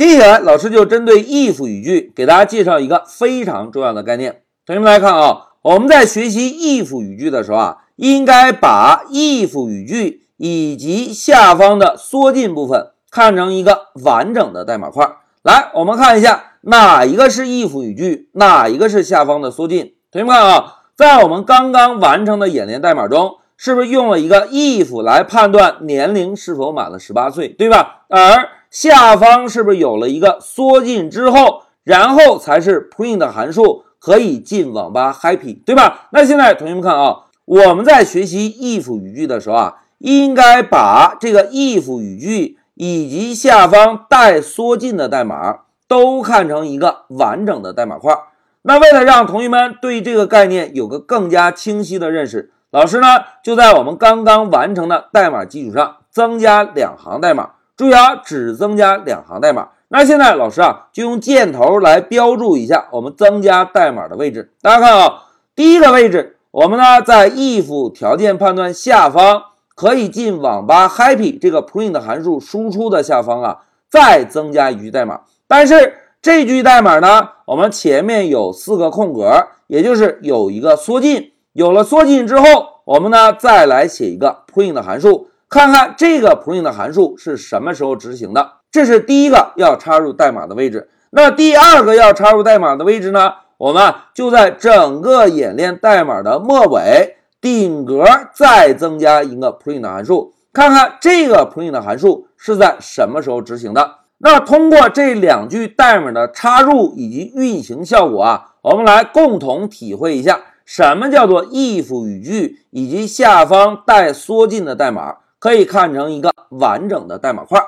接下来，老师就针对 if 语句给大家介绍一个非常重要的概念。同学们来看啊，我们在学习 if 语句的时候啊，应该把 if 语句以及下方的缩进部分看成一个完整的代码块。来，我们看一下哪一个是 if 语句，哪一个是下方的缩进。同学们看啊，在我们刚刚完成的演练代码中，是不是用了一个 if 来判断年龄是否满了十八岁，对吧？而下方是不是有了一个缩进之后，然后才是 print 函数可以进网吧 happy，对吧？那现在同学们看啊，我们在学习 if 语句的时候啊，应该把这个 if 语句以及下方带缩进的代码都看成一个完整的代码块。那为了让同学们对这个概念有个更加清晰的认识，老师呢就在我们刚刚完成的代码基础上增加两行代码。注意啊，只增加两行代码。那现在老师啊，就用箭头来标注一下我们增加代码的位置。大家看啊，第一个位置，我们呢在 if 条件判断下方可以进网吧 happy 这个 print 函数输出的下方啊，再增加一句代码。但是这句代码呢，我们前面有四个空格，也就是有一个缩进。有了缩进之后，我们呢再来写一个 print 函数。看看这个 print 的函数是什么时候执行的？这是第一个要插入代码的位置。那第二个要插入代码的位置呢？我们就在整个演练代码的末尾顶格再增加一个 print 函数，看看这个 print 函数是在什么时候执行的。那通过这两句代码的插入以及运行效果啊，我们来共同体会一下什么叫做 if 语句以及下方带缩进的代码。可以看成一个完整的代码块。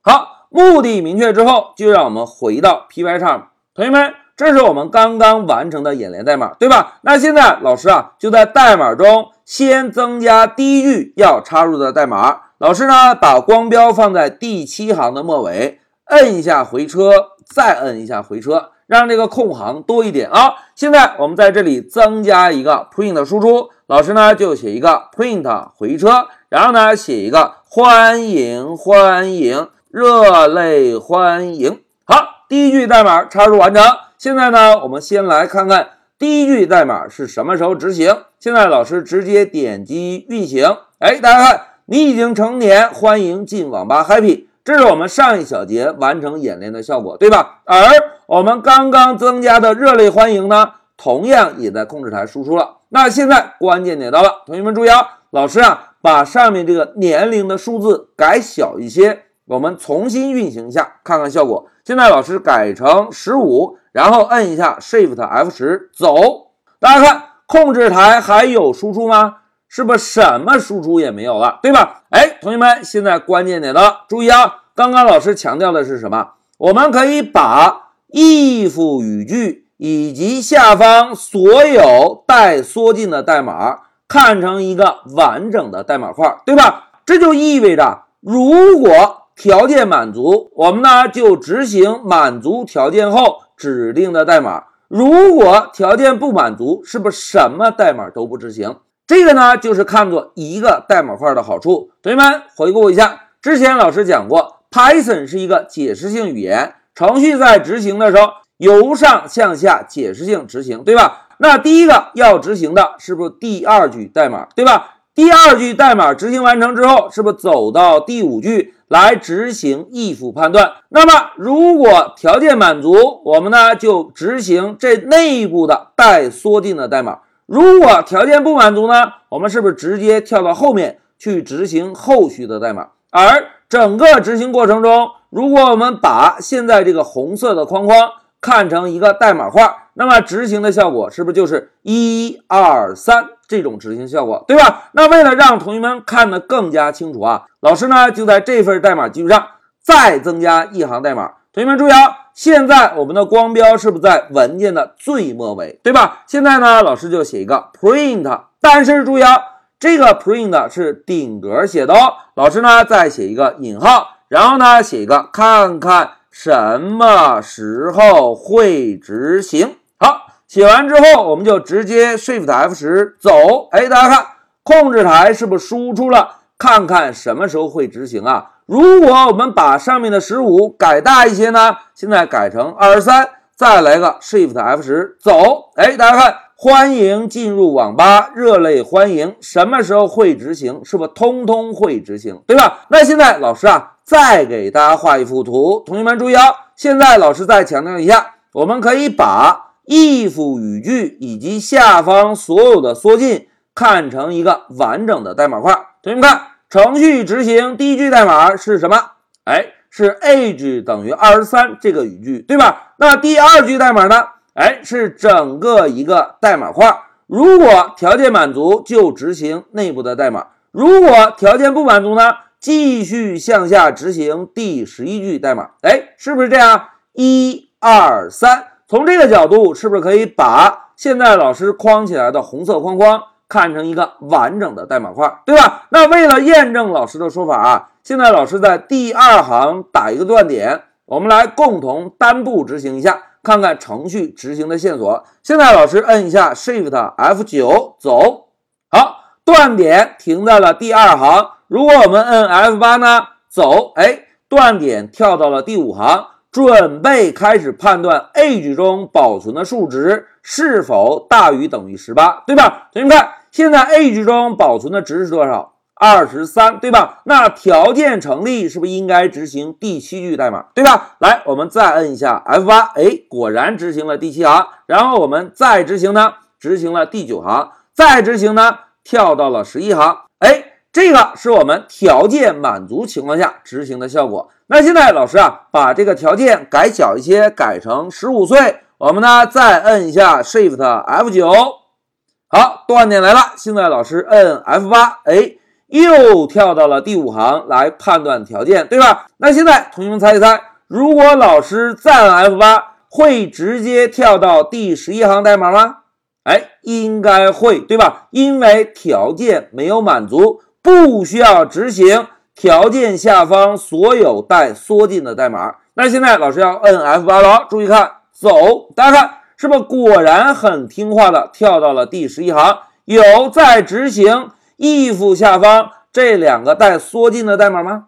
好，目的明确之后，就让我们回到 Pycharm。同学们，这是我们刚刚完成的演练代码，对吧？那现在老师啊，就在代码中先增加第一句要插入的代码。老师呢，把光标放在第七行的末尾，摁一下回车，再摁一下回车，让这个空行多一点啊。现在我们在这里增加一个 print 输出，老师呢就写一个 print 回车。然后呢，写一个欢迎欢迎，热泪欢迎。好，第一句代码插入完成。现在呢，我们先来看看第一句代码是什么时候执行。现在老师直接点击运行。哎，大家看，你已经成年，欢迎进网吧 happy。这是我们上一小节完成演练的效果，对吧？而我们刚刚增加的热泪欢迎呢，同样也在控制台输出了。那现在关键点到了，同学们注意啊，老师啊。把上面这个年龄的数字改小一些，我们重新运行一下，看看效果。现在老师改成十五，然后摁一下 Shift F 十走。大家看，控制台还有输出吗？是不是什么输出也没有了，对吧？哎，同学们，现在关键点了，注意啊！刚刚老师强调的是什么？我们可以把 if 语句以及下方所有带缩进的代码。看成一个完整的代码块，对吧？这就意味着，如果条件满足，我们呢就执行满足条件后指定的代码；如果条件不满足，是不是什么代码都不执行？这个呢就是看作一个代码块的好处。同学们回顾一下，之前老师讲过，Python 是一个解释性语言，程序在执行的时候由上向下解释性执行，对吧？那第一个要执行的是不是第二句代码，对吧？第二句代码执行完成之后，是不是走到第五句来执行 if 判断？那么如果条件满足，我们呢就执行这内部的带缩进的代码；如果条件不满足呢，我们是不是直接跳到后面去执行后续的代码？而整个执行过程中，如果我们把现在这个红色的框框看成一个代码块。那么执行的效果是不是就是一二三这种执行效果，对吧？那为了让同学们看得更加清楚啊，老师呢就在这份代码基础上再增加一行代码。同学们注意啊，现在我们的光标是不是在文件的最末尾，对吧？现在呢，老师就写一个 print，但是注意啊，这个 print 是顶格写的哦。老师呢再写一个引号，然后呢写一个看看什么时候会执行。写完之后，我们就直接 Shift F 十走。哎，大家看，控制台是不是输出了？看看什么时候会执行啊？如果我们把上面的十五改大一些呢？现在改成二十三，再来个 Shift F 十，走。哎，大家看，欢迎进入网吧，热烈欢迎。什么时候会执行？是不是通通会执行？对吧？那现在老师啊，再给大家画一幅图。同学们注意啊，现在老师再强调一下，我们可以把 if 语句以及下方所有的缩进。看成一个完整的代码块，同学们看，程序执行第一句代码是什么？哎，是 age 等于二十三这个语句，对吧？那第二句代码呢？哎，是整个一个代码块。如果条件满足，就执行内部的代码；如果条件不满足呢，继续向下执行第十一句代码。哎，是不是这样？一二三，从这个角度，是不是可以把现在老师框起来的红色框框？看成一个完整的代码块，对吧？那为了验证老师的说法啊，现在老师在第二行打一个断点，我们来共同单步执行一下，看看程序执行的线索。现在老师摁一下 Shift F9，走，好，断点停在了第二行。如果我们摁 F8 呢，走，哎，断点跳到了第五行。准备开始判断 age 中保存的数值是否大于等于十八，对吧？同学们看，现在 age 中保存的值是多少？二十三，对吧？那条件成立，是不是应该执行第七句代码，对吧？来，我们再摁一下 F 八，哎，果然执行了第七行。然后我们再执行呢，执行了第九行，再执行呢，跳到了十一行，哎。这个是我们条件满足情况下执行的效果。那现在老师啊，把这个条件改小一些，改成十五岁。我们呢再摁一下 Shift F 九，好，断点来了。现在老师摁 F 八，哎，又跳到了第五行来判断条件，对吧？那现在同学们猜一猜，如果老师再按 F 八，会直接跳到第十一行代码吗？哎，应该会，对吧？因为条件没有满足。不需要执行条件下方所有带缩进的代码。那现在老师要摁 F8 了，注意看，走，大家看是不是果然很听话的跳到了第十一行？有在执行 if 下方这两个带缩进的代码吗？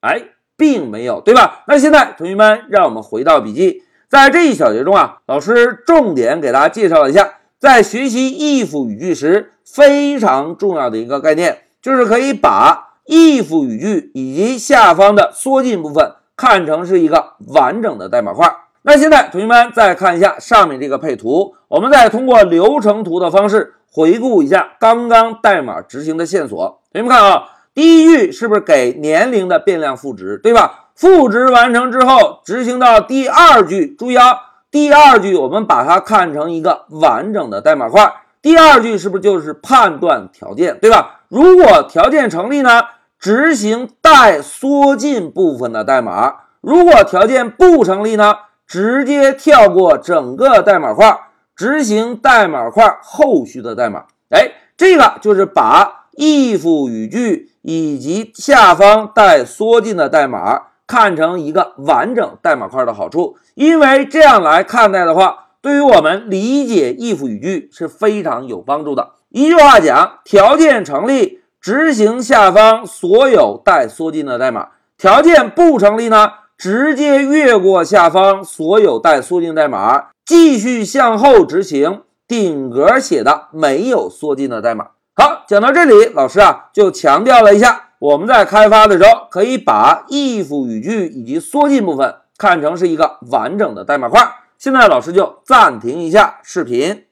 哎，并没有，对吧？那现在同学们，让我们回到笔记，在这一小节中啊，老师重点给大家介绍了一下，在学习 if 语句时非常重要的一个概念。就是可以把 if 语句以及下方的缩进部分看成是一个完整的代码块。那现在同学们再看一下上面这个配图，我们再通过流程图的方式回顾一下刚刚代码执行的线索。同学们看啊，第一句是不是给年龄的变量赋值，对吧？赋值完成之后，执行到第二句，注意啊，第二句我们把它看成一个完整的代码块。第二句是不是就是判断条件，对吧？如果条件成立呢，执行带缩进部分的代码；如果条件不成立呢，直接跳过整个代码块，执行代码块后续的代码。哎，这个就是把 if 语句以及下方带缩进的代码看成一个完整代码块的好处，因为这样来看待的话。对于我们理解 if 语句是非常有帮助的。一句话讲，条件成立，执行下方所有带缩进的代码；条件不成立呢，直接越过下方所有带缩进代码，继续向后执行顶格写的没有缩进的代码。好，讲到这里，老师啊就强调了一下，我们在开发的时候可以把 if 语句以及缩进部分看成是一个完整的代码块。现在老师就暂停一下视频。